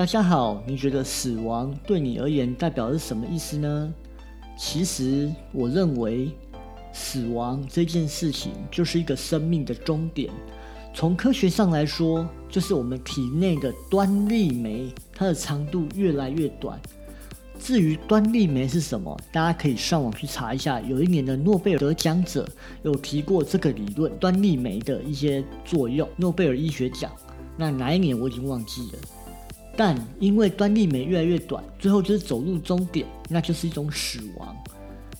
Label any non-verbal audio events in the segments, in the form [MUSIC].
大家好，你觉得死亡对你而言代表是什么意思呢？其实，我认为死亡这件事情就是一个生命的终点。从科学上来说，就是我们体内的端粒酶，它的长度越来越短。至于端粒酶是什么，大家可以上网去查一下。有一年的诺贝尔得奖者有提过这个理论，端粒酶的一些作用。诺贝尔医学奖，那哪一年我已经忘记了。但因为端粒酶越来越短，最后就是走入终点，那就是一种死亡。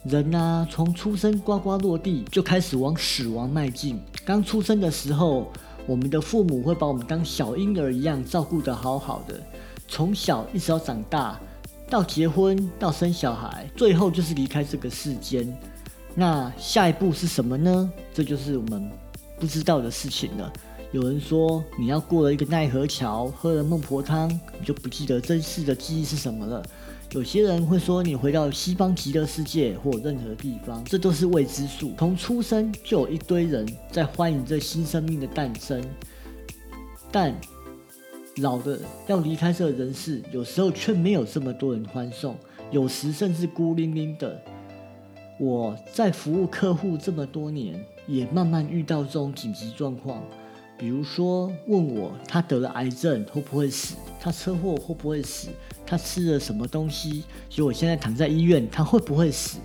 人啊，从出生呱呱落地就开始往死亡迈进。刚出生的时候，我们的父母会把我们当小婴儿一样照顾得好好的，从小一直到长大。到结婚，到生小孩，最后就是离开这个世间。那下一步是什么呢？这就是我们不知道的事情了。有人说，你要过了一个奈何桥，喝了孟婆汤，你就不记得真实的记忆是什么了。有些人会说，你回到西方极乐世界或任何地方，这都是未知数。从出生就有一堆人在欢迎这新生命的诞生，但。老的要离开这个人世，有时候却没有这么多人欢送，有时甚至孤零零的。我在服务客户这么多年，也慢慢遇到这种紧急状况，比如说问我他得了癌症会不会死，他车祸会不会死，他吃了什么东西，所以我现在躺在医院，他会不会死？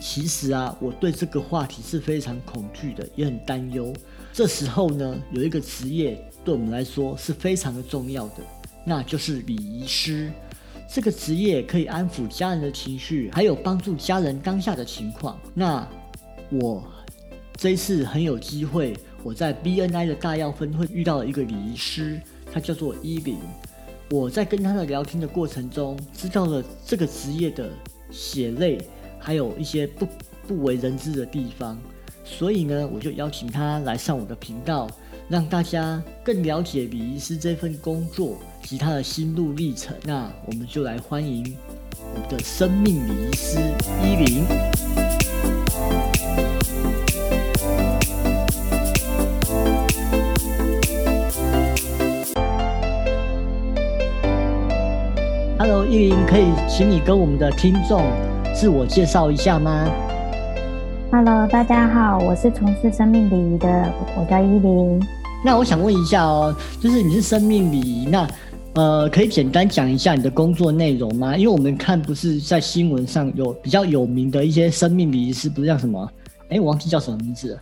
其实啊，我对这个话题是非常恐惧的，也很担忧。这时候呢，有一个职业。对我们来说是非常的重要的，那就是礼仪师。这个职业可以安抚家人的情绪，还有帮助家人当下的情况。那我这一次很有机会，我在 BNI 的大药分会遇到了一个礼仪师，他叫做依林。我在跟他的聊天的过程中，知道了这个职业的血泪，还有一些不不为人知的地方。所以呢，我就邀请他来上我的频道。让大家更了解礼仪师这份工作及他的心路历程。那我们就来欢迎我们的生命礼仪师依林。依林，可以请你跟我们的听众自我介绍一下吗？Hello，大家好，我是从事生命礼仪的，我叫依林。那我想问一下哦，就是你是生命礼仪，那呃，可以简单讲一下你的工作内容吗？因为我们看不是在新闻上有比较有名的一些生命礼仪师，不是叫什么？哎，我忘记叫什么名字了。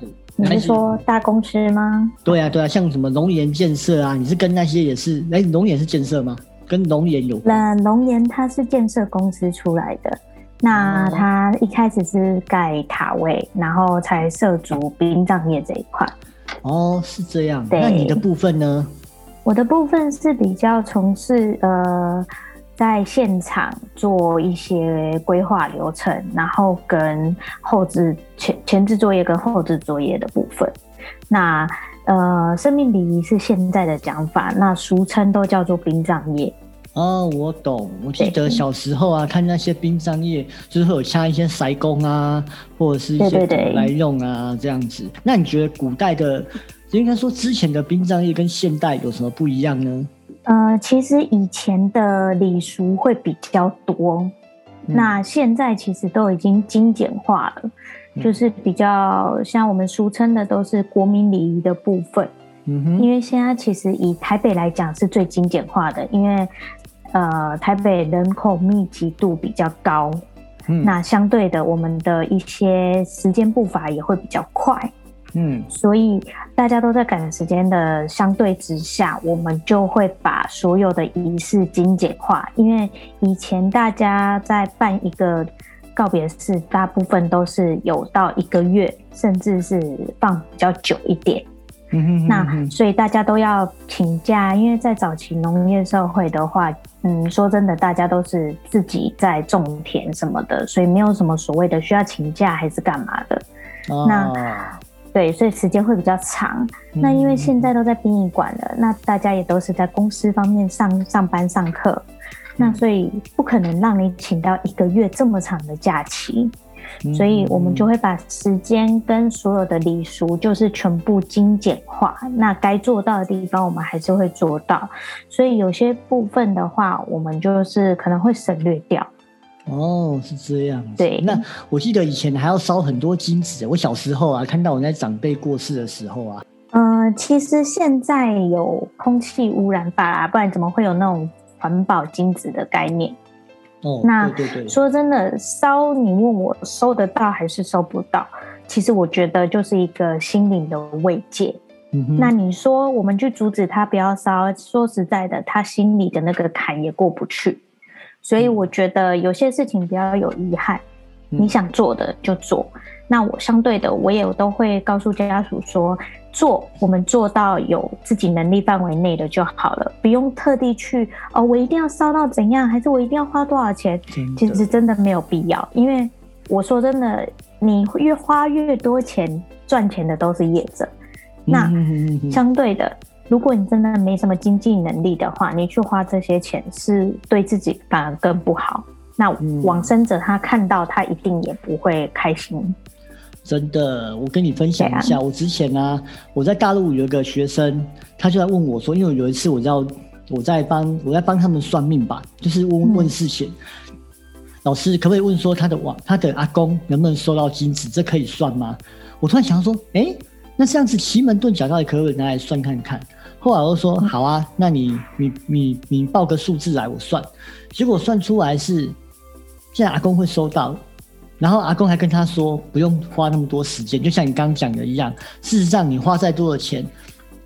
对，你是说大公司吗？对啊，对啊，像什么龙岩建设啊，你是跟那些也是？哎，龙岩是建设吗？跟龙岩有？那龙岩它是建设公司出来的。那它一开始是盖塔位，然后才涉足殡葬业这一块。哦，是这样。那你的部分呢？我的部分是比较从事呃，在现场做一些规划流程，然后跟后置前前置作业跟后置作业的部分。那呃，生命礼仪是现在的讲法，那俗称都叫做殡葬业。哦，我懂。我记得小时候啊，看那些殡葬业，就是会有掐一些筛工啊，或者是一些来用啊这样子。那你觉得古代的，应该说之前的殡葬业跟现代有什么不一样呢？呃，其实以前的礼俗会比较多，那现在其实都已经精简化了，就是比较像我们俗称的都是国民礼仪的部分。嗯哼，因为现在其实以台北来讲是最精简化的，因为。呃，台北人口密集度比较高，嗯，那相对的，我们的一些时间步伐也会比较快，嗯，所以大家都在赶时间的相对之下，我们就会把所有的仪式精简化。因为以前大家在办一个告别式，大部分都是有到一个月，甚至是放比较久一点。那所以大家都要请假，因为在早期农业社会的话，嗯，说真的，大家都是自己在种田什么的，所以没有什么所谓的需要请假还是干嘛的。那对，所以时间会比较长。那因为现在都在殡仪馆了，那大家也都是在公司方面上上班上课，那所以不可能让你请到一个月这么长的假期。所以我们就会把时间跟所有的礼俗就是全部精简化。那该做到的地方，我们还是会做到。所以有些部分的话，我们就是可能会省略掉。哦，是这样。对，那我记得以前还要烧很多金纸。我小时候啊，看到我在长辈过世的时候啊，呃，其实现在有空气污染法啦，不然怎么会有那种环保金纸的概念？哦，那对对对，说真的，烧你问我收得到还是收不到？其实我觉得就是一个心灵的慰藉。嗯那你说我们去阻止他不要烧，说实在的，他心里的那个坎也过不去。所以我觉得有些事情不要有遗憾，嗯你想做的就做。那我相对的，我也都会告诉家属说，做我们做到有自己能力范围内的就好了，不用特地去哦，我一定要烧到怎样，还是我一定要花多少钱？其实真的没有必要，因为我说真的，你越花越多钱，赚钱的都是业者。那相对的，如果你真的没什么经济能力的话，你去花这些钱是对自己反而更不好。那嗯往生者他看到，他一定也不会开心。真的，我跟你分享一下，我之前啊，我在大陆有一个学生，他就在问我说，因为有一次我要我在帮我在帮他们算命吧，就是问嗯。问事情，老师可不可以问说他的网他的阿公能不能收到金子，这可以算吗？我突然想到说，哎、那这样子奇门遁甲到底可不可以拿来算看看？后来我就说好啊，那你你你你报个数字来我算，结果算出来是现在阿公会收到，然后阿公还跟他说不用花那么多时间，就像你刚刚讲的一样，事实上你花再多的钱，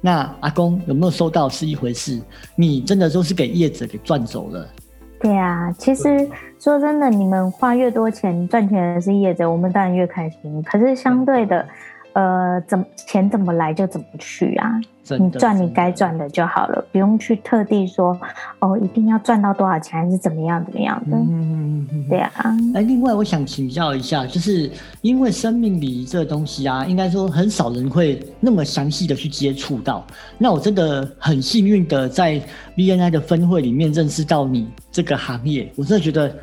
那阿公有没有收到是一回事，你真的都是给业者给赚走了。对啊，其实说真的，你们花越多钱，赚钱的是业者，我们当然越开心。可是相对的，呃，怎么钱怎么来就怎么去啊？你赚你该赚的就好了，不用去特地说哦，一定要赚到多少钱，还是怎么样怎么样的。嗯嗯对啊，哎，另外我想请教一下，就是因为生命礼仪这个东西啊，应该说很少人会那么详细的去接触到。那我真的很幸运的在 BNI 的分会里面认识到你这个行业，我真的觉得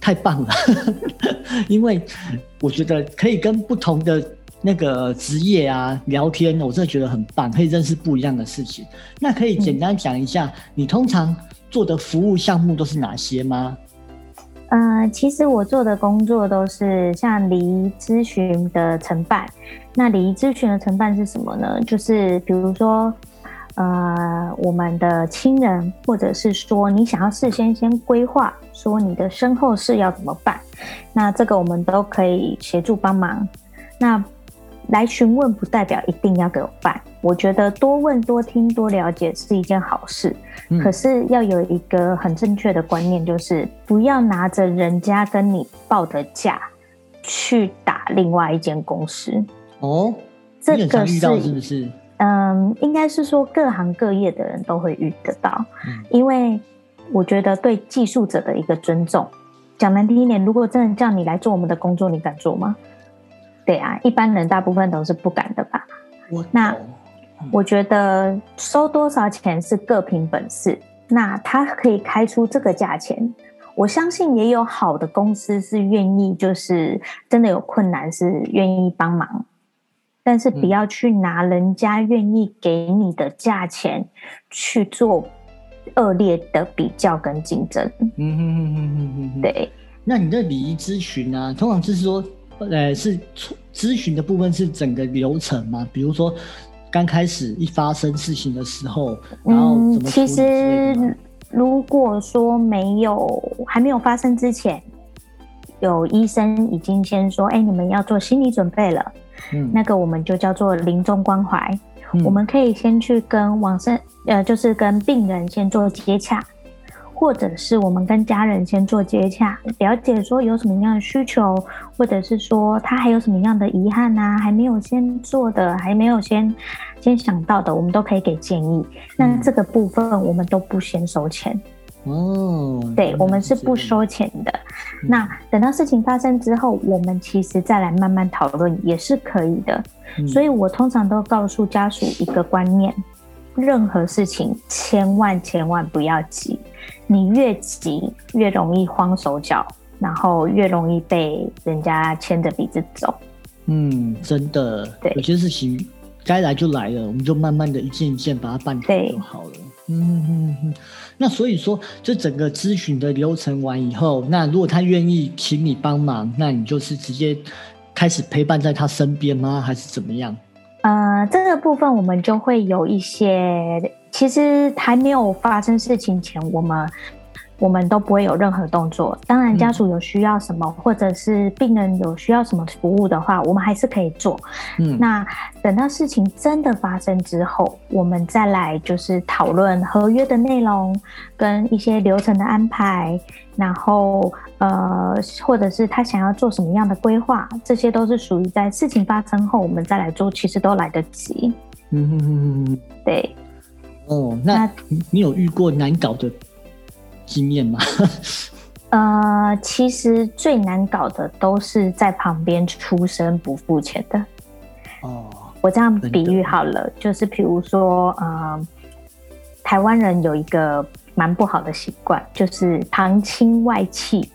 太棒了，[LAUGHS] 因为我觉得可以跟不同的那个职业啊聊天，我真的觉得很棒，可以认识不一样的事情。那可以简单讲一下，你通常做的服务项目都是哪些吗？呃，其实我做的工作都是像礼仪咨询的承办。那礼仪咨询的承办是什么呢？就是比如说，呃，我们的亲人，或者是说你想要事先先规划，说你的身后事要怎么办，那这个我们都可以协助帮忙。那来询问不代表一定要给我办，我觉得多问、多听、多了解是一件好事。嗯可是要有一个很正确的观念，就是不要拿着人家跟你报的价去打另外一间公司。哦，这个遇到是是不是？嗯，应该是说各行各业的人都会遇得到，嗯因为我觉得对技术者的一个尊重。讲难听一点，如果真的叫你来做我们的工作，你敢做吗？对啊，一般人大部分都是不敢的吧。我那我觉得收多少钱是各凭本事，那他可以开出这个价钱。我相信也有好的公司是愿意，就是真的有困难是愿意帮忙，但是不要去拿人家愿意给你的价钱去做恶劣的比较跟竞争。嗯哼哼哼哼哼哼。对，那你的礼仪咨询啊，通常就是说，呃，是咨询的部分是整个流程吗？比如说刚开始一发生事情的时候，然后怎么其实如果说没有还没有发生之前，有医生已经先说，哎、你们要做心理准备了，嗯那个我们就叫做临终关怀。嗯我们可以先去跟往生，呃，就是跟病人先做接洽，或者是我们跟家人先做接洽，了解说有什么样的需求，或者是说他还有什么样的遗憾呐、还没有先做的，还没有先先想到的，我们都可以给建议。那嗯这个部分我们都不先收钱，哦，对我们是不收钱的。嗯那等到事情发生之后，我们其实再来慢慢讨论也是可以的。嗯所以我通常都告诉家属一个观念：任何事情千万千万不要急，你越急越容易慌手脚，然后越容易被人家牵着鼻子走。嗯，真的，对有些事情该来就来了，我们就慢慢的一件一件把它办好对就好了。嗯嗯嗯。那所以说，这整个咨询的流程完以后，那如果他愿意请你帮忙，那你就是直接开始陪伴在他身边吗？还是怎么样？呃，这个部分我们就会有一些，其实还没有发生事情前，我们我们都不会有任何动作。当然，家属有需要什么，或者是病人有需要什么服务的话，我们还是可以做。嗯，那等到事情真的发生之后，我们再来就是讨论合约的内容跟一些流程的安排，然后呃，或者是他想要做什么样的规划，这些都是属于在事情发生后我们再来做，其实都来得及。嗯哼哼哼哼。对，哦，那那你你有遇过难搞的经验吗？[LAUGHS] 呃，其实最难搞的都是在旁边出声不付钱的。哦，我这样比喻好了，就是比如说，呃，台湾人有一个蛮不好的习惯，就是旁亲外戚，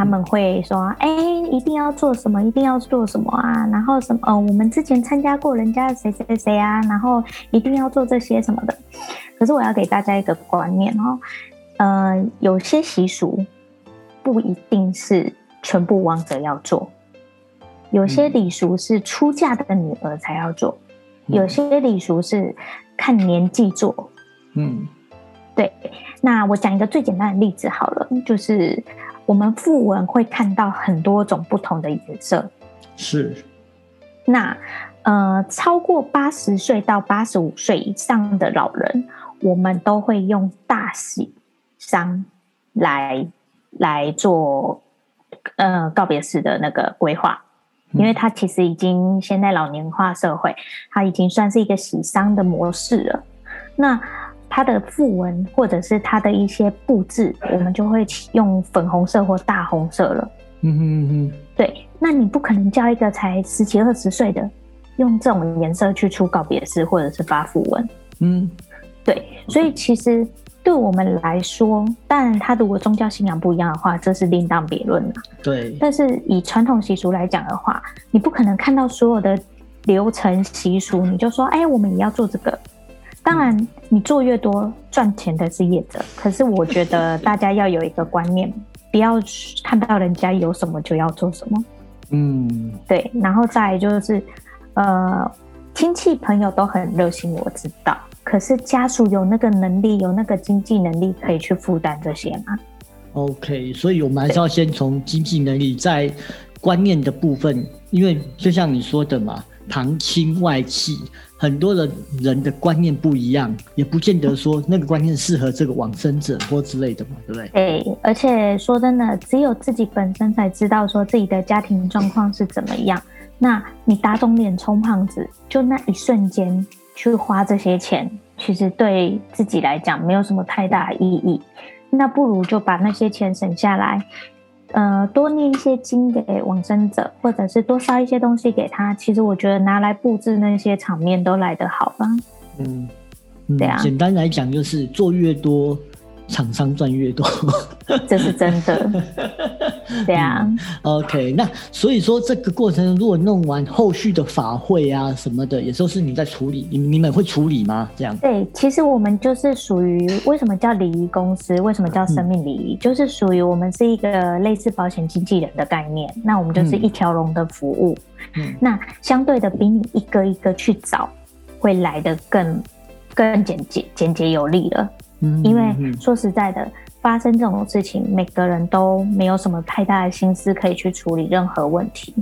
他们会说，哎、一定要做什么，一定要做什么啊，然后什么，呃，我们之前参加过人家谁谁谁啊，然后一定要做这些什么的。可是我要给大家一个观念哦，呃，有些习俗不一定是全部王者要做。有些嗯礼俗是出嫁的女儿才要做，嗯有些礼俗是看年纪做。嗯对，那我讲一个最简单的例子好了，就是我们复文会看到很多种不同的颜色。是，那呃，超过八十岁到八十五岁以上的老人，我们都会用大喜丧来来做呃告别式的那个规划，因为它其实已经现在老年化社会，它已经算是一个喜丧的模式了。那它的符文或者是它的一些布置，我们就会用粉红色或大红色了。嗯哼嗯哼，对，那你不可能叫一个才十几二十岁的用这种颜色去出告别式或者是发符文。嗯对，所以其实对我们来说，当然他如果宗教信仰不一样的话，这是另当别论了。对，但是以传统习俗来讲的话，你不可能看到所有的流程习俗，你就说，哎，我们也要做这个。当然，你做越多，赚钱的是业者。可是我觉得 [LAUGHS] 大家要有一个观念，不要看到人家有什么就要做什么。嗯对，然后再就是，呃，亲戚朋友都很热心，我知道。可是家属有那个能力，有那个经济能力可以去负担这些吗？，OK，所以我们还是要先从经济能力，在观念的部分，因为就像你说的嘛，旁亲外戚，很多的人的观念不一样，也不见得说那个观念适合这个往生者或之类的嘛，对不对？对，而且说真的，只有自己本身才知道说自己的家庭状况是怎么样。那你打肿脸充胖子，就那一瞬间去花这些钱，其实对自己来讲没有什么太大意义。那不如就把那些钱省下来，呃，多念一些经给往生者，或者是多烧一些东西给他。其实我觉得拿来布置那些场面都来得好吧。嗯，嗯对啊简单来讲就是做越多，厂商赚越多。[LAUGHS] 这是真的。[LAUGHS] 对啊，OK，那所以说这个过程如果弄完后续的法会啊什么的，也都是你在处理，你你们会处理吗？这样？对，其实我们就是属于为什么叫礼仪公司，为什么叫生命礼仪，就是属于我们是一个类似保险经纪人的概念。那我们就是嗯一条龙的服务，嗯那相对的比你一个一个去找，会来的更更简洁简洁有力了。嗯因为嗯说实在的，发生这种事情，每个人都没有什么太大的心思可以去处理任何问题。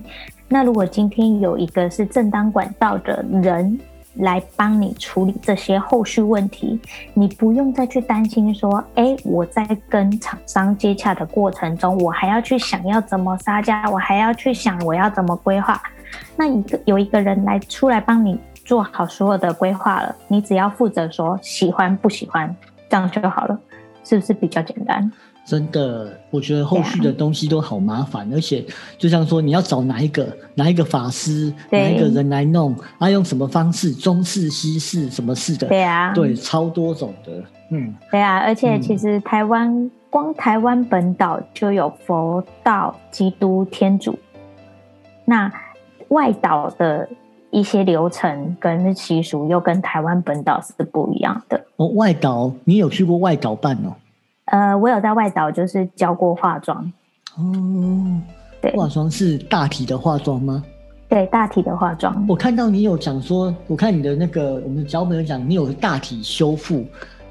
那如果今天有一个是正当管道的人来帮你处理这些后续问题，你不用再去担心说，哎，我在跟厂商接洽的过程中，我还要去想要怎么杀价，我还要去想我要怎么规划。那一个有一个人来出来帮你做好所有的规划了，你只要负责说喜欢不喜欢，这样就好了，是不是比较简单？真的，我觉得后续的东西都好麻烦，而且就像说你要找哪一个哪一个法师哪一个人来弄，啊，用什么方式，中式、西式什么式的，对啊，对，超多种的，嗯，对啊，而且其实台湾光台湾本岛就有佛道、基督、天主，那外岛的一些流程跟习俗又跟台湾本岛是不一样的。哦，外岛，你有去过外岛办哦？呃，我有在外岛就是教过化妆哦。对，化妆是大体的化妆吗？对，大体的化妆。我看到你有讲说，我看你的那个我们的脚本有讲，你有大体修复。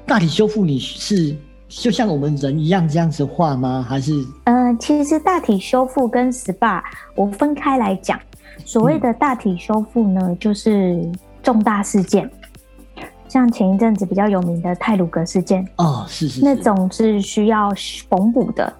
大体修复你是就像我们人一样这样子画吗？还是？呃，其实大体修复跟 SPA 我分开来讲。所谓的大体修复呢，就是重大事件。像前一阵子比较有名的泰鲁格事件哦，是是，那种是需要缝补的，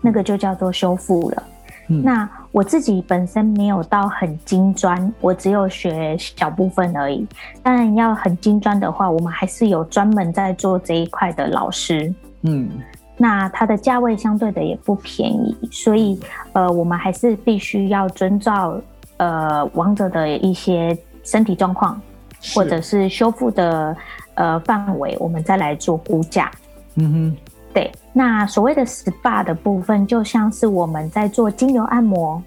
那个就叫做修复了。那我自己本身没有到很精专，我只有学小部分而已。当然要很精专的话，我们还是有专门在做这一块的老师。嗯，那它的价位相对的也不便宜，所以呃，我们还是必须要遵照呃王者的一些身体状况。或者是修复的呃范围，我们再来做估价。嗯哼，对。那所谓的 SPA 的部分，就像是我们在做精油按摩，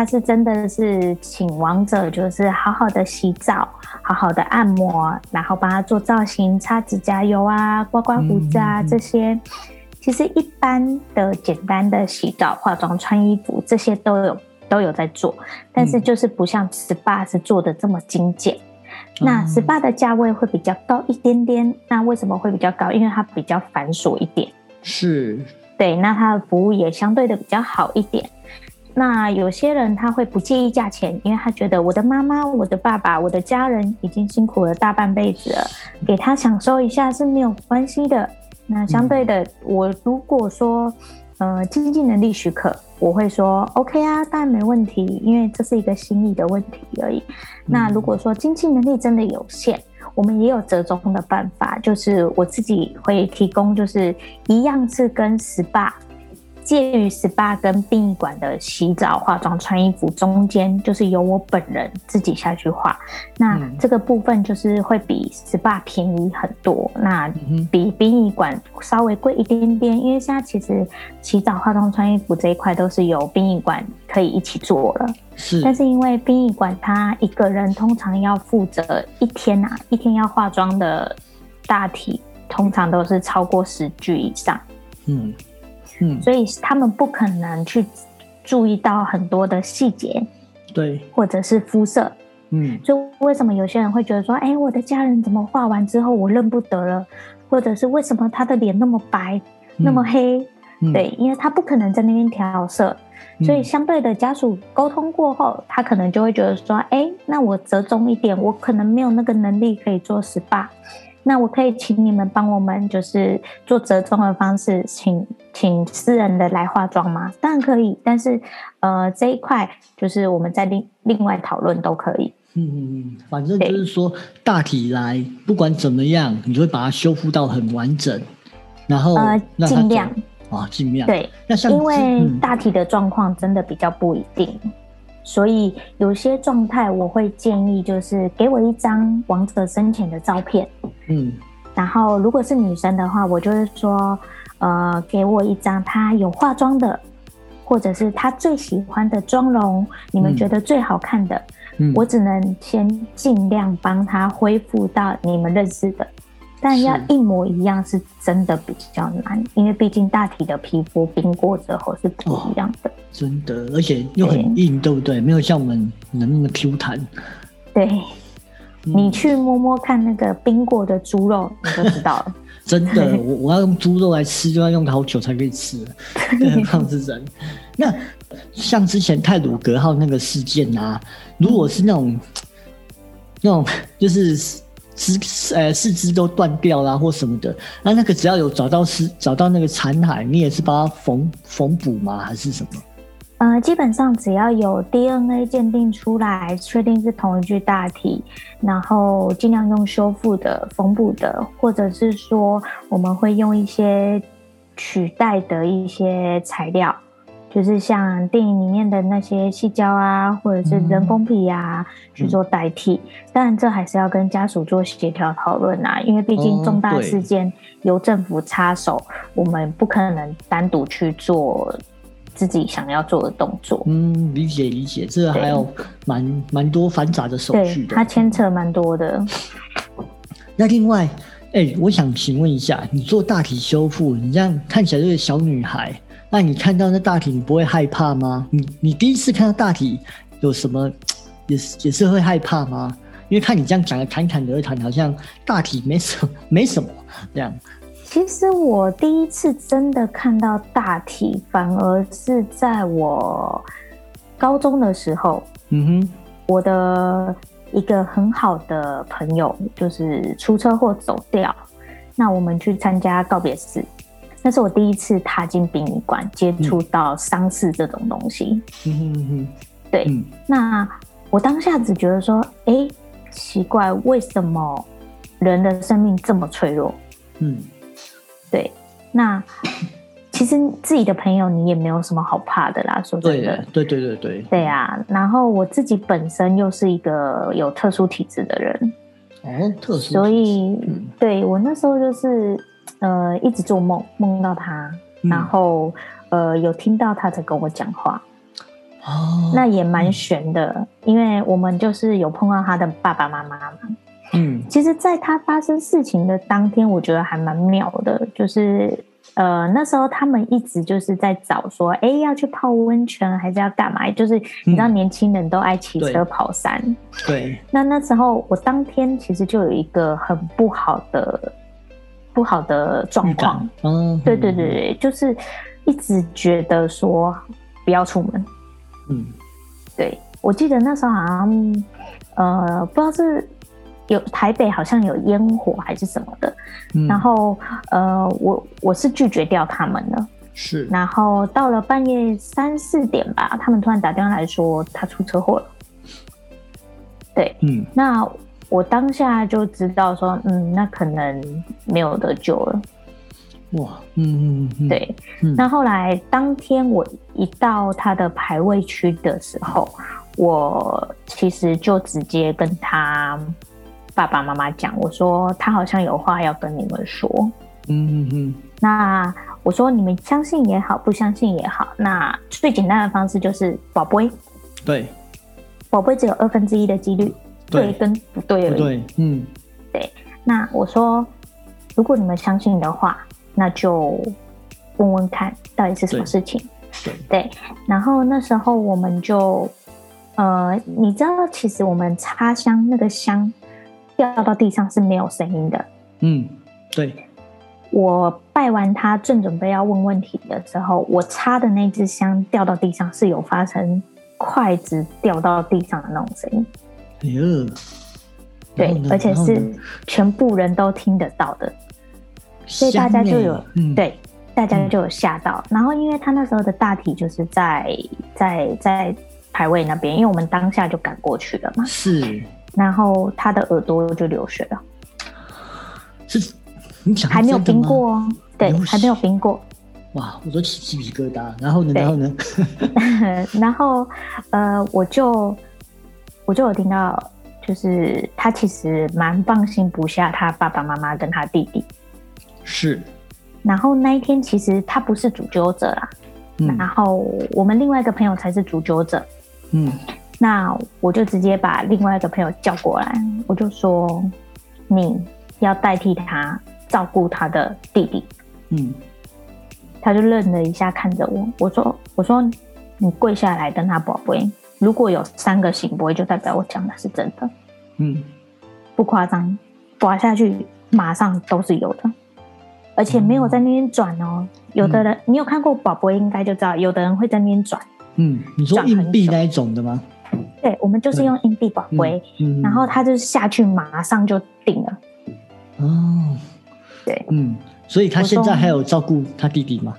它是真的是请王者就是好好的洗澡，好好的按摩，然后帮他做造型、擦指甲油啊、刮刮胡子啊这些。其实一般的简单的洗澡、化妆、穿衣服这些都有都有在做，但是就是不像 SPA 是做的这么精简。那 SPA 的价位会比较高一点点，那为什么会比较高？因为它比较繁琐一点，是对。那它的服务也相对的比较好一点。那有些人他会不介意价钱，因为他觉得我的妈妈、我的爸爸、我的家人已经辛苦了大半辈子了，给他享受一下是没有关系的。那相对的，我如果说。呃，经济能力许可，我会说 OK 啊，当然没问题，因为这是一个心意的问题而已。那如果说经济能力真的有限，我们也有折中的办法，就是我自己会提供，就是一样是跟 SPA。介于 SPA 跟殡仪馆的洗澡、化妆、穿衣服中间，就是由我本人自己下去画。那这个部分就是会比 SPA 便宜很多，那比殡仪馆稍微贵一点点。因为现在其实洗澡、化妆、穿衣服这一块都是由殡仪馆可以一起做了。是，但是因为殡仪馆他一个人通常要负责一天啊，一天要化妆的大体通常都是超过十句以上。嗯。嗯，所以他们不可能去注意到很多的细节，对，或者是肤色，嗯，所以为什么有些人会觉得说，哎，我的家人怎么画完之后我认不得了，或者是为什么他的脸那么白，那么黑？对，因为他不可能在那边调色，所以相对的家属沟通过后，他可能就会觉得说，哎，那我折中一点，我可能没有那个能力可以做 SPA。那我可以请你们帮我们，就是做折中的方式，请请私人的来化妆吗？当然可以，但是呃这一块就是我们在另另外讨论都可以。嗯嗯嗯，反正就是说大体来，不管怎么样，你就会把它修复到很完整，然后呃尽量啊尽量对，那像因为大体的状况真的比较不一定。所以有些状态，我会建议就是给我一张王者生前的照片，嗯，然后如果是女生的话，我就是说，呃，给我一张他有化妆的，或者是他最喜欢的妆容，你们觉得最好看的，嗯，我只能先尽量帮他恢复到你们认识的。但要一模一样是真的比较难，因为毕竟大体的皮肤冰过之后是不一样的。真的，而且又很硬，对不对？没有像我们能那么 Q 弹。对，你去摸摸看那个冰过的猪肉，你就知道了。[LAUGHS] 真的，[LAUGHS] 我我要用猪肉来吃，就要用好久才可以吃，更何况是人。那像之前泰鲁格号那个事件啊，如果是那种那种就是。肢呃四肢都断掉啦或什么的，那那个只要有找到尸找到那个残骸，你也是把它缝缝补吗？还是什么？呃，基本上只要有 DNA 鉴定出来，确定是同一具大体，然后尽量用修复的、缝补的，或者是说我们会用一些取代的一些材料，就是像电影里面的那些细胶啊，或者是人工皮啊，去做代替。当然，这还是要跟家属做协调讨论啊，因为毕竟重大事件由政府插手，我们不可能单独去做自己想要做的动作。嗯，理解理解，这个还有蛮蛮多繁杂的手续的，它牵扯蛮多的。[LAUGHS] 那另外。哎，我想请问一下，你做大体修复，你这样看起来就是小女孩，那你看到那大体，你不会害怕吗？你你第一次看到大体有什么，也是也是会害怕吗？因为看你这样讲的侃侃而谈，好像大体没什么没什么这样。其实我第一次真的看到大体，反而是在我高中的时候。嗯哼，我的。一个很好的朋友就是出车祸走掉，那我们去参加告别式，那是我第一次踏进殡仪馆，接触到丧事这种东西。嗯哼哼，对，那我当下只觉得说，哎，奇怪，为什么人的生命这么脆弱？嗯，对，那。其实自己的朋友你也没有什么好怕的啦，说真的，对对对对对。啊。然后我自己本身又是一个有特殊体质的人，哦，特殊，所以对我那时候就是呃一直做梦，梦到他，然后呃有听到他在跟我讲话，哦，那也蛮悬的，因为我们就是有碰到他的爸爸妈妈嘛，嗯，其实在他发生事情的当天，我觉得还蛮妙的，就是。呃，那时候他们一直就是在找说，哎，要去泡温泉还是要干嘛？就是你知道，年轻人都爱骑车跑山。对。那那时候我当天其实就有一个很不好的、不好的状况。嗯。对对对对，就是一直觉得说不要出门。嗯。对，我记得那时候好像，呃，不知道是。有台北好像有烟火还是什么的，然后呃，我我是拒绝掉他们了。是，然后到了半夜三四点吧，他们突然打电话来说他出车祸了。对，嗯，那我当下就知道说，嗯，那可能没有得救了。哇，嗯嗯嗯，对，那后来当天我一到他的排位区的时候，我其实就直接跟他。爸爸妈妈讲，我说他好像有话要跟你们说。嗯嗯嗯。那我说你们相信也好，不相信也好，那最简单的方式就是宝贝。对。宝贝只有二分之一的几率，对跟不对而已。对，嗯，对。那我说，如果你们相信的话，那就问问看到底是什么事情。对。对。然后那时候我们就，呃，你知道，其实我们插香那个香。掉到地上是没有声音的。嗯，对。我拜完他，正准备要问问题的时候，我插的那支香掉到地上是有发生筷子掉到地上的那种声音。哎呀，对，而且是全部人都听得到的，所以大家就有对，大家就有吓到。然后，因为他那时候的大体就是在在在排位那边，因为我们当下就赶过去了嘛。是。然后他的耳朵就流血了，是，你想还没有冰过哦，对，还没有冰过。哇，我都起鸡皮疙瘩。然后呢？然后呢？[LAUGHS] 然后呃，我就我就有听到，就是他其实蛮放心不下他爸爸妈妈跟他弟弟。是。然后那一天其实他不是主揪者啦，然后我们另外一个朋友才是主揪者。嗯。那我就直接把另外一个朋友叫过来，我就说你要代替他照顾他的弟弟。嗯，他就愣了一下，看着我。我说：“我说你跪下来跟他宝贝，如果有三个醒不就代表我讲的是真的。”嗯，不夸张，滑下去马上都是有的，而且没有在那边转哦。有的人你有看过宝贝，应该就知道，有的人会在那边转。嗯，你说硬币那一种的吗？对，我们就是用硬币宝贝，然后他就下去，马上就定了。哦，对，嗯，所以他现在还有照顾他弟弟吗？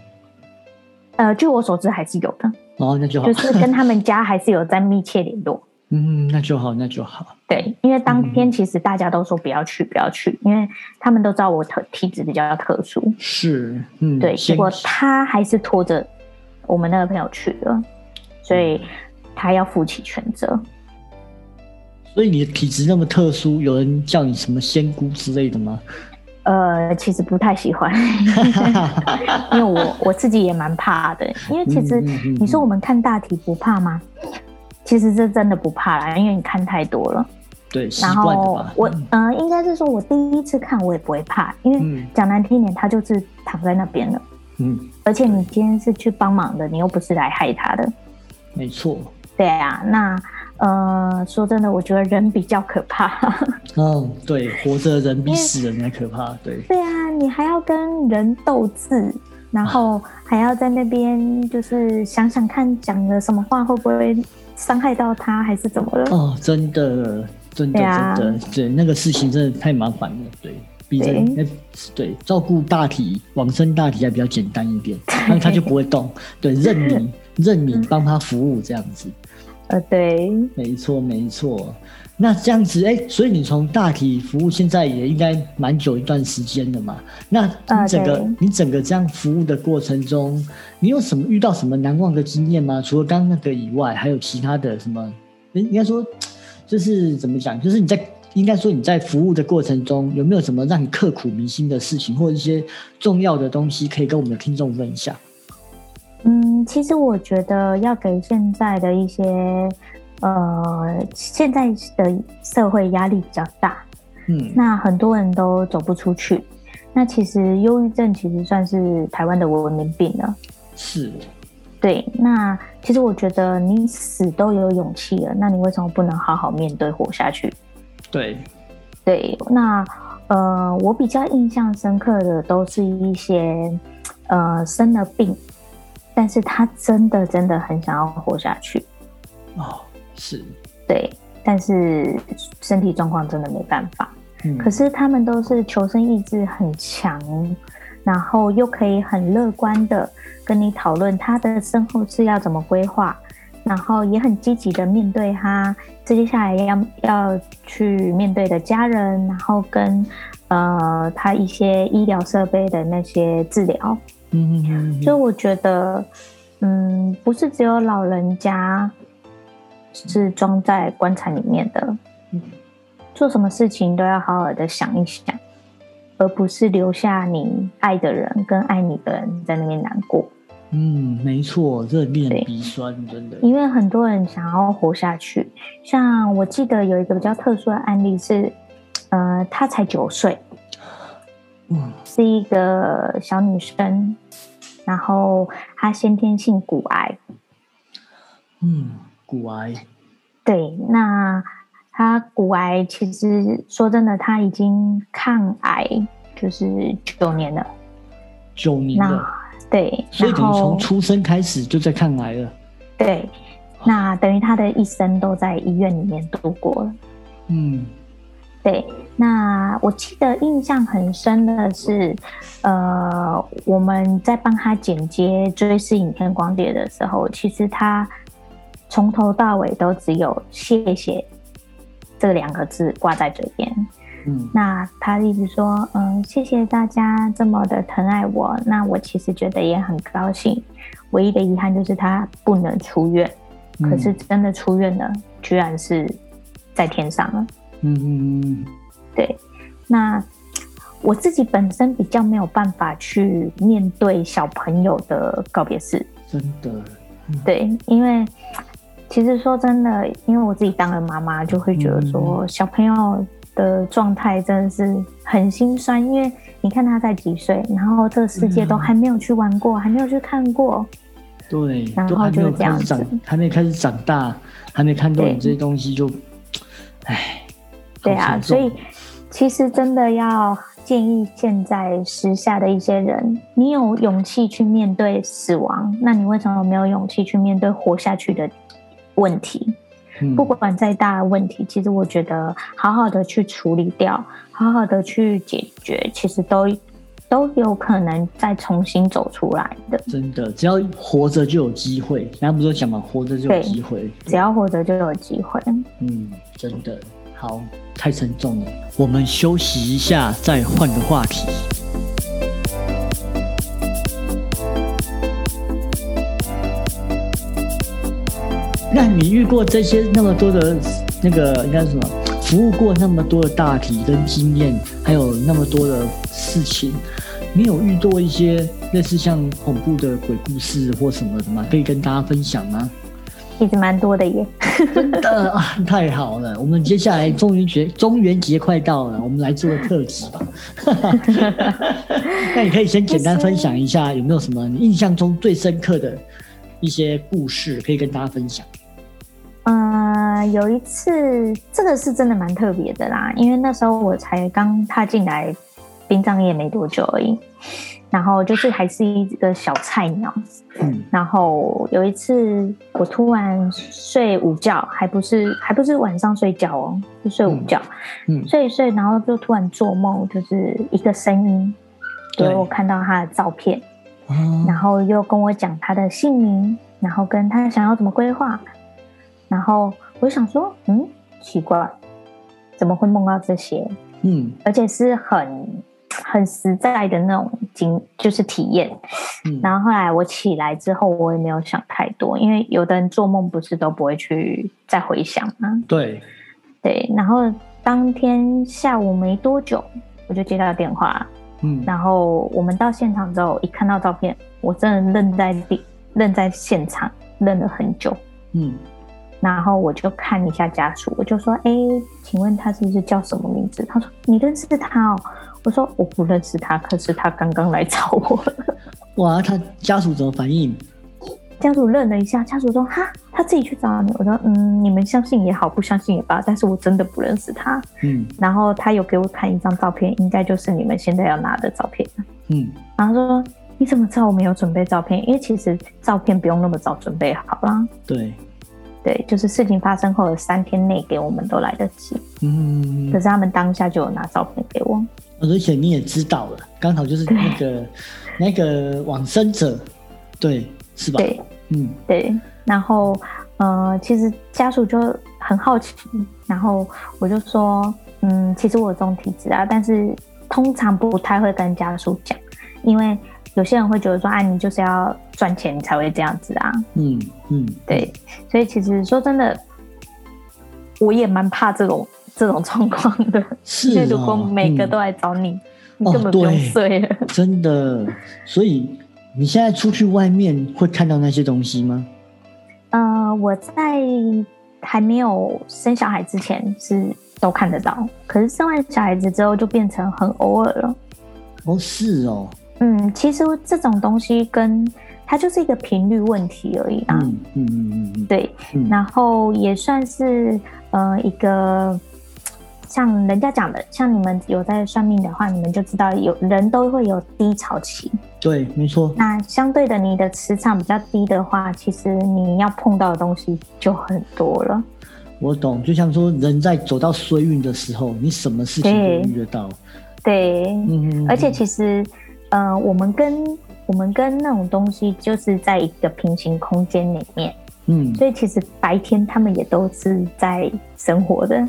呃，据我所知还是有的。哦，那就好，就是跟他们家还是有在密切联络。[LAUGHS] 嗯，那就好，那就好。对，因为当天其实大家都说不要去，不要去，因为他们都知道我特体质比较特殊。是，嗯，对。结果他还是拖着我们那个朋友去了，所以他要负起全责。所以你的体质那么特殊，有人叫你什么仙姑之类的吗？呃，其实不太喜欢，[LAUGHS] [LAUGHS] 因为我我自己也蛮怕的。因为其实你说我们看大体不怕吗？其实这真的不怕啦，因为你看太多了。对，然后我呃，应该是说我第一次看我也不会怕，因为讲难听点，他就是躺在那边了。嗯，而且你今天是去帮忙的，你又不是来害他的。没错。对啊，那呃，说真的，我觉得人比较可怕。[LAUGHS] 嗯，对，活着人比死人还可怕。对。对啊，你还要跟人斗智，然后还要在那边就是想想看讲了什么话会不会。伤害到他还是怎么了？哦，真的，真的，真的，对，那个事情真的太麻烦了。对，比人，对，照顾大体，往生大体还比较简单一点，那他就不会动。对，任你，[LAUGHS] 任你帮他服务这样子。呃，对，没错，没错。那这样子，哎，所以你从大体服务现在也应该蛮久一段时间的嘛？那你整个你整个这样服务的过程中，你有什么遇到什么难忘的经验吗？除了刚刚那个以外，还有其他的什么？应该说，就是怎么讲？就是你在应该说你在服务的过程中，有没有什么让你刻骨铭心的事情，或者一些重要的东西，可以跟我们的听众分享？嗯，其实我觉得要给现在的一些。呃，现在的社会压力比较大，嗯，那很多人都走不出去。那其实忧郁症其实算是台湾的文明病了。是，对。那其实我觉得你死都有勇气了，那你为什么不能好好面对活下去？对，对。那呃，我比较印象深刻的都是一些呃生了病，但是他真的真的很想要活下去。哦。是，对，但是身体状况真的没办法。嗯，可是他们都是求生意志很强，然后又可以很乐观的跟你讨论他的身后事要怎么规划，然后也很积极的面对他接下来要要去面对的家人，然后跟呃他一些医疗设备的那些治疗。嗯嗯嗯，所以我觉得，嗯，不是只有老人家。是装在棺材里面的，做什么事情都要好好的想一想，而不是留下你爱的人跟爱你的人在那边难过。嗯，没错，这令人鼻酸，真的。因为很多人想要活下去，像我记得有一个比较特殊的案例是，呃，他才九岁，嗯，是一个小女生，然后她先天性骨癌，嗯。骨癌，对，那她骨癌其实说真的，她已经抗癌就是九年了，九年了，对，所以等于从出生开始就在抗癌了，对，那等于她的一生都在医院里面度过了，嗯，对，那我记得印象很深的是，呃，我们在帮他剪接追视影片光碟的时候，其实他。从头到尾都只有“谢谢”这两个字挂在嘴边。嗯，那他一直说：“嗯，谢谢大家这么的疼爱我。”那我其实觉得也很高兴。唯一的遗憾就是他不能出院，可是真的出院了，居然是在天上了。嗯嗯嗯，对。那我自己本身比较没有办法去面对小朋友的告别式，真的。对，因为。其实说真的，因为我自己当了妈妈，就会觉得说小朋友的状态真的是很心酸。因为你看他才几岁，然后这个世界都还没有去玩过，还没有去看过。对，然后就是这样子，还没开始长大，还没看到你这些东西，就，唉。对啊，所以其实真的要建议现在时下的一些人，你有勇气去面对死亡，那你为什么没有勇气去面对活下去的？问题，不管再大的问题，其实我觉得好好的去处理掉，好好的去解决，其实都都有可能再重新走出来的。真的，只要活着就有机会。人家不是讲嘛，活着就有对机会。只要活着就有机会。嗯，真的好，太沉重了。我们休息一下，再换个话题。那你遇过这些那么多的那个应该什么？服务过那么多的大体跟经验，还有那么多的事情，你有遇到一些类似像恐怖的鬼故事或什么的吗？可以跟大家分享吗？其实蛮多的耶。真的 [LAUGHS] 啊，太好了！我们接下来中元节，中元节快到了，我们来做个特辑吧。[LAUGHS] 那你可以先简单分享一下，有没有什么你印象中最深刻的一些故事可以跟大家分享？嗯，有一次，这个是真的蛮特别的啦，因为那时候我才刚踏进来殡葬业没多久而已，然后就是还是一个小菜鸟。嗯。然后有一次，我突然睡午觉，还不是还不是晚上睡觉哦，就睡午觉，嗯睡一睡，然后就突然做梦，就是一个声音给对。我看到他的照片，哦。然后又跟我讲他的姓名，然后跟他想要怎么规划，然后我就想说，嗯，奇怪，怎么会梦到这些？嗯。而且是很很实在的那种经，就是体验。嗯然后后来我起来之后，我也没有想太多，因为有的人做梦不是都不会去再回想吗？对，对。然后当天下午没多久，我就接到电话，嗯然后我们到现场之后，一看到照片，我真的愣在地，愣在现场，愣了很久。嗯然后我就看一下家属，我就说：“哎，请问他是不是叫什么名字？”他说：“你认识他哦。”我说：“我不认识他，可是他刚刚来找我。哇，他家属怎么反应？”家属愣了一下，家属说：“哈，他自己去找你。”我说：“嗯，你们相信也好，不相信也罢，但是我真的不认识他。嗯”然后他有给我看一张照片，应该就是你们现在要拿的照片。嗯然后说：“你怎么知道我没有准备照片？因为其实照片不用那么早准备好啦。对，对，就是事情发生后的三天内给我们都来得及。嗯可，是他们当下就有拿照片给我。而且你也知道了，刚好就是那个那个往生者，对，是吧？对。嗯。对，然后呃，其实家属就很好奇，然后我就说，嗯，其实我有这种体质啊，但是通常不太会跟家属讲，因为有些人会觉得说，啊，你就是要赚钱你才会这样子啊，嗯嗯，对，所以其实说真的，我也蛮怕这种这种状况的，是因为如果每个都来找你，你哦根本不用睡了。真的，所以你现在出去外面会看到那些东西吗？呃，我在还没有生小孩之前是都看得到，可是生完小孩子之后就变成很偶尔了。哦，是哦，嗯，其实这种东西跟它就是一个频率问题而已啊。嗯嗯嗯嗯嗯，对，嗯然后也算是呃一个像人家讲的，像你们有在算命的话，你们就知道有人都会有低潮期。对，没错，那相对的，你的磁场比较低的话，其实你要碰到的东西就很多了。我懂。就像说，人在走到衰运的时候，你什么事情都对遇得到。对，嗯，而且其实，呃，我们跟我们跟那种东西就是在一个平行空间里面，嗯所以其实白天他们也都是在生活的。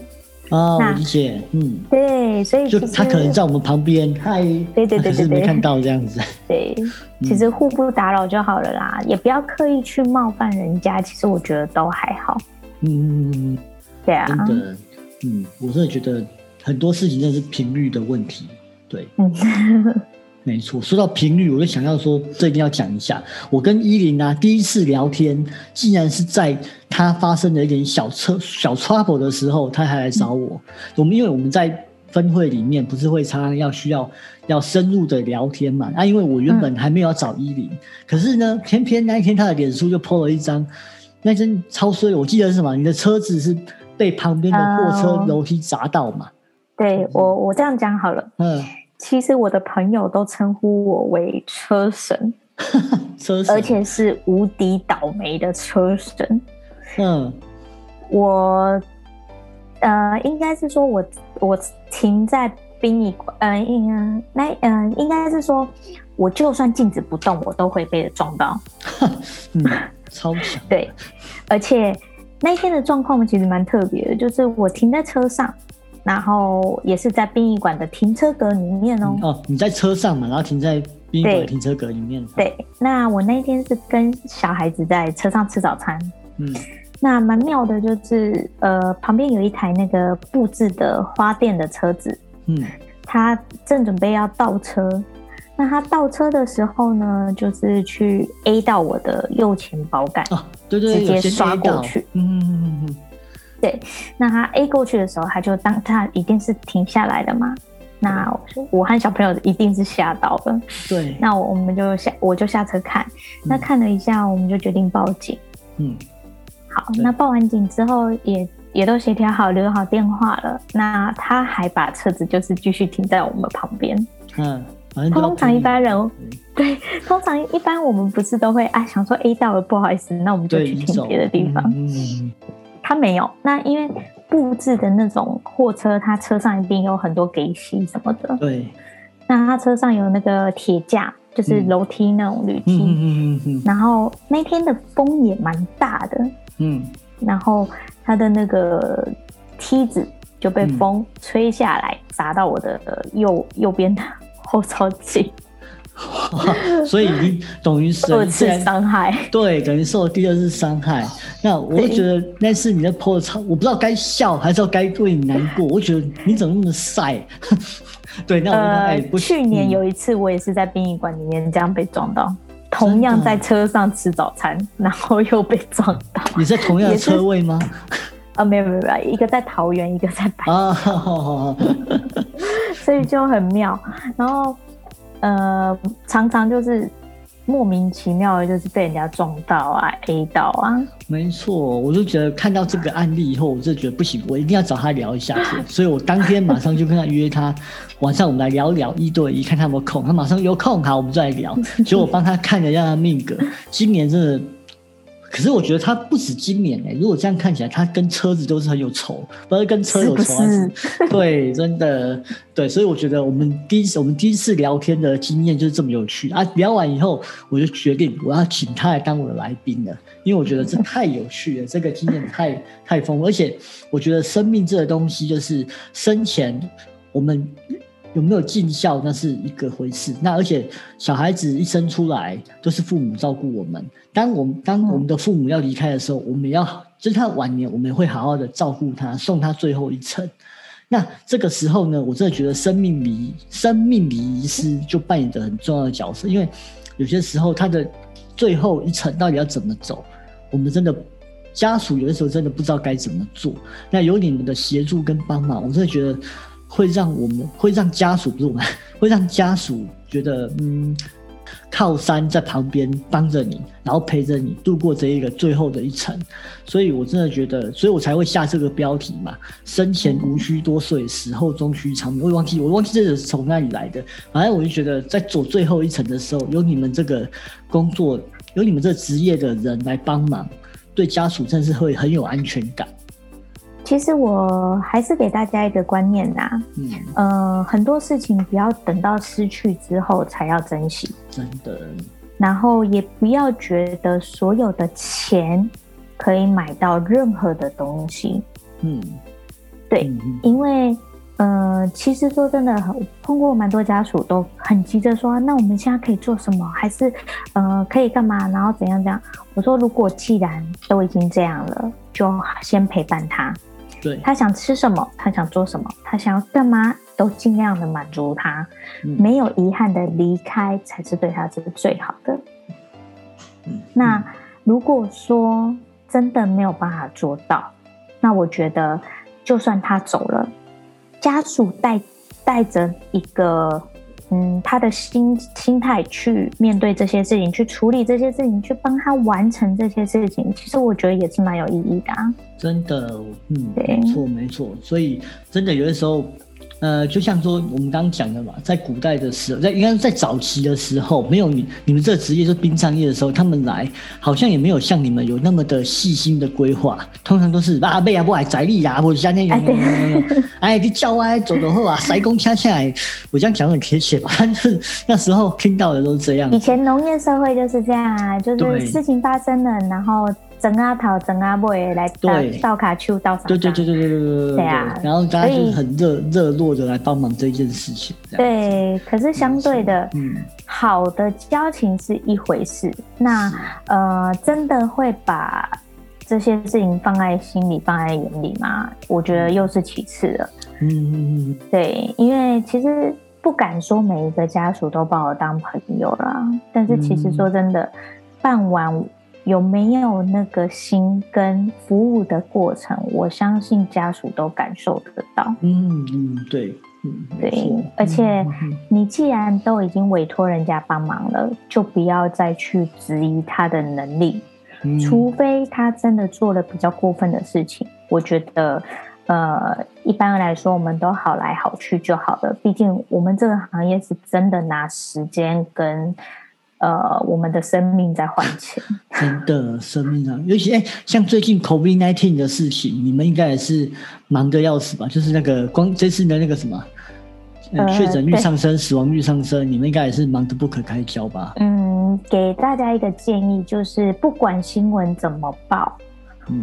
啊，我理解，嗯，对，所以就他可能在我们旁边，嗨，对对对没看到这样子。[LAUGHS] 对，嗯其实互不打扰就好了啦，也不要刻意去冒犯人家。其实我觉得都还好。嗯。对啊，真的，嗯，我真的觉得很多事情真的是频率的问题。对，嗯，[LAUGHS] 没错。说到频率，我就想要说，这一定要讲一下。我跟依林啊第一次聊天，竟然是在他发生了一点小车小 trouble 的时候，他还来找我。我们因为我们在分会里面不是会常常要需要要深入的聊天嘛？啊，因为我原本还没有要找依林，可是呢，偏偏那一天他的脸书就 po 了一张，那真超衰。我记得是什么？你的车子是被旁边的货车哦楼梯砸到嘛？对我我这样讲好了。嗯，其实我的朋友都称呼我为车神，[LAUGHS] 车神而且是无敌倒霉的车神。嗯我呃，应该是说我我停在殡仪馆，呃，应那呃，应该是说，我就算静止不动，我都会被撞到。[LAUGHS] 嗯，超强。对，而且那一天的状况其实蛮特别的，就是我停在车上，然后也是在殡仪馆的停车格里面哦。哦，你在车上嘛，然后停在殡仪馆停车格里面。对，那我那一天是跟小孩子在车上吃早餐。嗯。那蛮妙的，就是呃，旁边有一台那个布置的花店的车子，嗯，他正准备要倒车，那他倒车的时候呢，就是去 A 到我的右前保杆，哦，对对，直接刷过去，嗯嗯嗯嗯，对，那他 A 过去的时候，他就当他一定是停下来的嘛，那我和小朋友一定是吓到了，对，那我们就下我就下车看，那看了一下，我们就决定报警，嗯。好，那报完警之后也也都协调好，留好电话了。那他还把车子就是继续停在我们旁边。嗯，通常一般人对，通常一般我们不是都会啊想说 A 到了不好意思，那我们就去停别的地方。嗯，他没有。那因为布置的那种货车，他车上一定有很多给息什么的。对。那他车上有那个铁架，就是楼梯那种铝梯。嗯嗯嗯。然后那天的风也蛮大的。嗯，然后他的那个梯子就被风吹下来，砸到我的右右边的后照镜，[LAUGHS] 所以你等于是二次伤害。[LAUGHS] 对，等于受了第二次伤害。那我会觉得那次你的破超，我不知道该笑还是要该为你难过。我觉得你怎么那么晒？[LAUGHS] 对，那我呃，去年有一次我也是在殡仪馆里面这样被撞到。同样在车上吃早餐，然后又被撞到。你在同样的车位吗？啊，没有没有没有，一个在桃园，一个在白。啊，好好好。所以就很妙，然后呃，常常就是。莫名其妙的，就是被人家撞到啊，A 到啊。没错，我就觉得看到这个案例以后，我就觉得不行，我一定要找他聊一下天。[LAUGHS] 所以我当天马上就跟他约他，晚上我们来聊聊一对一，看他有没有空。他马上有空，好，我们再来聊。所以我帮他看了一下他命格，今年真的。可是我觉得他不止今年哎，如果这样看起来，他跟车子都是很有仇，不是跟车有仇还是？[LAUGHS] 对，真的对，所以我觉得我们第一次我们第一次聊天的经验就是这么有趣啊！聊完以后，我就决定我要请他来当我的来宾了，因为我觉得这太有趣了，这个经验太太丰富，而且我觉得生命这个东西就是生前我们。有没有尽孝那是一个回事。那而且小孩子一生出来都是父母照顾我们。当我们当我们的父母要离开的时候，我们要就是他晚年，我们会好好的照顾他，送他最后一程。那这个时候呢，我真的觉得生命离 [LAUGHS] 生命离遗失就扮演着很重要的角色。因为有些时候他的最后一程到底要怎么走，我们真的家属有的时候真的不知道该怎么做。那有你们的协助跟帮忙，我真的觉得。会让我们会让家属不是我们，会让家属 [LAUGHS] 觉得嗯，靠山在旁边帮着你，然后陪着你度过这一个最后的一程。所以我真的觉得，所以我才会下这个标题嘛。生前无需多岁，死后终须长眠。我忘记我忘记这是从哪里来的，反正我就觉得在走最后一程的时候，有你们这个工作，有你们这职业的人来帮忙，对家属真是会很有安全感。其实我还是给大家一个观念呐，嗯，呃，很多事情不要等到失去之后才要珍惜，真的。然后也不要觉得所有的钱可以买到任何的东西，嗯，对，因为，呃，其实说真的，碰过蛮多家属都很急着说，那我们现在可以做什么？还是，呃，可以干嘛？然后怎样怎样？我说，如果既然都已经这样了，就先陪伴他。他想吃什么，他想做什么，他想要干嘛，都尽量的满足他，没有遗憾的离开才是对他这个最好的。那如果说真的没有办法做到，那我觉得就算他走了，家属带带着一个。嗯，他的心心态去面对这些事情，去处理这些事情，去帮他完成这些事情，其实我觉得也是蛮有意义的。啊真的，嗯，没错没错。所以真的有的时候，呃，就像说我们刚刚讲的嘛，在古代的时候，在应该是在早期的时候，没有你你们这个职业，就殡葬业的时候，他们来好像也没有像你们有那么的细心的规划，通常都是啊，贝啊不来宅力啊，或者像那种，哎，你叫啊，走走后啊，塞工掐下来，我这样讲很贴切吧？但是那时候听到的都是这样。以前农业社会就是这样啊，就是事情发生了，然后。整阿桃，整阿妹来倒倒卡丘倒啥？对对对对对对对对啊！然后大家就很热热络的来帮忙这件事情。对，可是相对的，嗯，好的交情是一回事，那呃，真的会把这些事情放在心里、放在眼里吗？我觉得又是其次了。嗯嗯嗯，对，因为其实不敢说每一个家属都把我当朋友啦，但是其实说真的，办完。有没有那个心跟服务的过程？我相信家属都感受得到。嗯嗯，对，嗯对，而且你既然都已经委托人家帮忙了，就不要再去质疑他的能力，除非他真的做了比较过分的事情。我觉得，呃，一般来说，我们都好来好去就好了。毕竟我们这个行业是真的拿时间跟。呃，我们的生命在换钱，[LAUGHS] 真的生命啊！尤其哎，像最近 COVID nineteen 的事情，你们应该也是忙得要死吧？就是那个光这次的那个什么，确诊率上升，死亡率上升，你们应该也是忙得不可开交吧？嗯，给大家一个建议，就是不管新闻怎么报，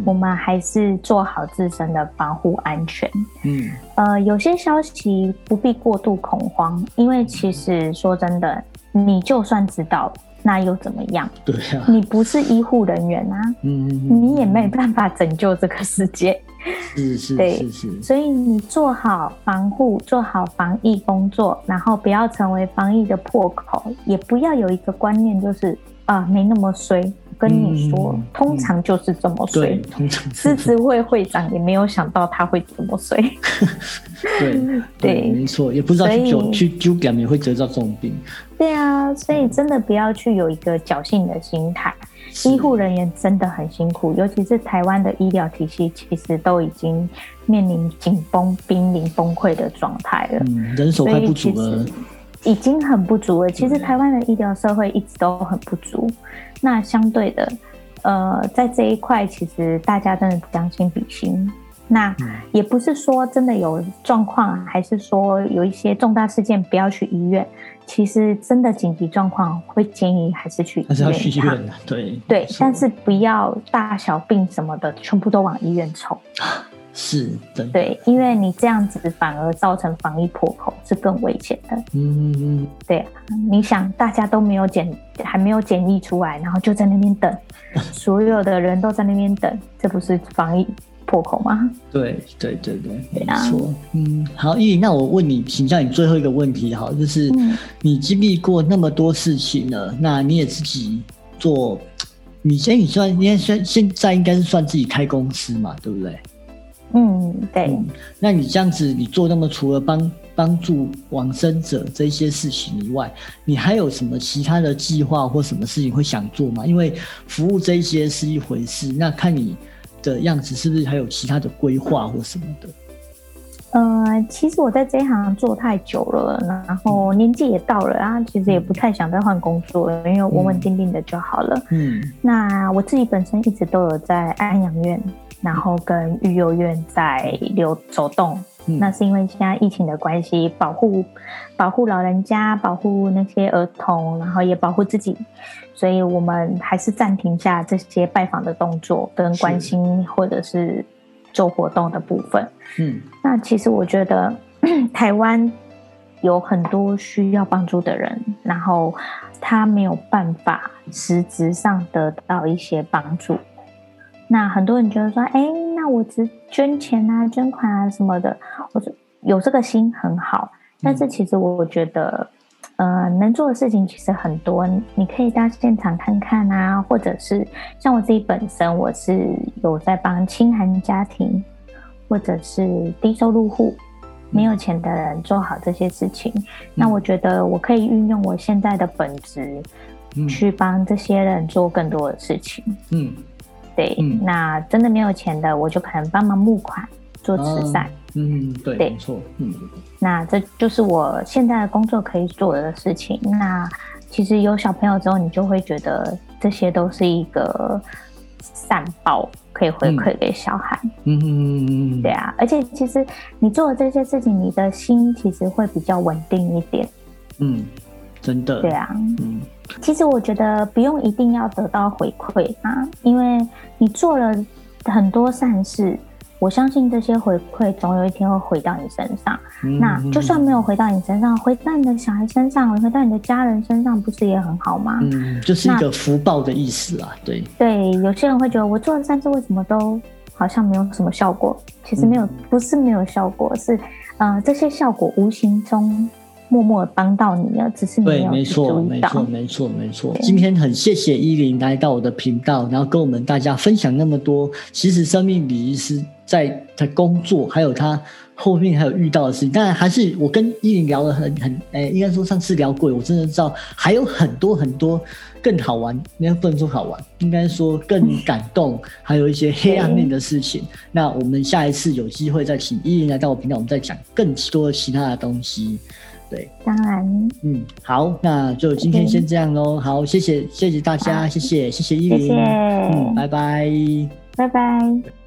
我们还是做好自身的防护安全。嗯，呃，有些消息不必过度恐慌，因为其实说真的。你就算知道，那又怎么样？对呀，你不是医护人员啊，嗯，你也没办法拯救这个世界。是是是是，所以你做好防护，做好防疫工作，然后不要成为防疫的破口，也不要有一个观念就是啊，没那么衰。跟你说，通常就是这么衰。通常狮子会会长也没有想到他会这么睡。[LAUGHS] [LAUGHS] 对对，没错，也不知道去去揪表也会得到这种病。对啊，所以真的不要去有一个侥幸的心态。医护人员真的很辛苦，尤其是台湾的医疗体系，其实都已经面临紧绷、濒临崩溃的状态了。嗯，人手快不足了。已经很不足了。其实台湾的医疗社会一直都很不足。那相对的，呃，在这一块，其实大家真的将心比心。那也不是说真的有状况，还是说有一些重大事件不要去医院。其实真的紧急状况，会建议还是去医院。还是要去医院的，对对。但是不要大小病什么的，全部都往医院冲。是的，对，因为你这样子反而造成防疫破口，是更危险的。嗯嗯嗯，对，你想大家都没有检，还没有检疫出来，然后就在那边等，[LAUGHS] 所有的人都在那边等，这不是防疫破口吗？对对对对，没错。嗯，好，依那我问你，请教你最后一个问题，好，就是你经历过那么多事情了，那你也自己做，你先你算，你现现在应该是算自己开公司嘛，对不对？嗯，对。那你这样子，你做那么除了帮帮助往生者这些事情以外，你还有什么其他的计划或什么事情会想做吗？因为服务这些是一回事，那看你的样子，是不是还有其他的规划或什么的？呃，其实我在这一行做太久了，然后年纪也到了啊，其实也不太想再换工作了，因为稳稳定定的就好了。嗯，那我自己本身一直都有在安养院。然后跟育幼院在流走动，那是因为现在疫情的关系，保护保护老人家，保护那些儿童，然后也保护自己，所以我们还是暂停下这些拜访的动作，跟关心或者是做活动的部分。嗯，那其实我觉得 [CLEARS THROAT] 台湾有很多需要帮助的人，然后他没有办法实质上得到一些帮助。那很多人觉得说，哎，那我只捐钱啊、捐款啊什么的，我说有这个心很好。但是其实我觉得，呃，能做的事情其实很多，你可以到现场看看啊，或者是像我自己本身，我是有在帮清寒家庭，或者是低收入户、没有钱的人做好这些事情。那我觉得我可以运用我现在的本职，去帮这些人做更多的事情。嗯。对，那真的没有钱的，我就可能帮忙募款做慈善。嗯，对，没错，嗯。那这就是我现在的工作可以做的事情。那其实有小朋友之后，你就会觉得这些都是一个善报，可以回馈给小孩。嗯嗯嗯嗯，对啊。而且其实你做的这些事情，你的心其实会比较稳定一点。嗯，真的。对啊。嗯，其实我觉得不用一定要得到回馈啊，因为你做了很多善事。我相信这些回馈总有一天会回到你身上。那就算没有回到你身上，回到你的小孩身上，回到你的家人身上，不是也很好吗？嗯，就是一个福报的意思啊。对对，有些人会觉得我做了善事，为什么都好像没有什么效果？其实没有，不是没有效果，是呃，这些效果无形中。默默帮到你了，只是对，没错，没错，没错，没错。今天很谢谢依林来到我的频道，然后跟我们大家分享那么多。其实生命礼仪师在他工作，还有他后面还有遇到的事情。当然，还是我跟依林聊了很很，哎，应该说上次聊过，我真的知道还有很多很多更好玩，应该不能说好玩，应该说更感动，还有一些黑暗面的事情。那我们下一次有机会再请依林来到我频道，我们再讲更多其他的东西。对，当然，嗯，好，那就今天先这样喽。好，谢谢，谢谢大家，谢谢，谢谢依林，嗯，拜拜，拜拜。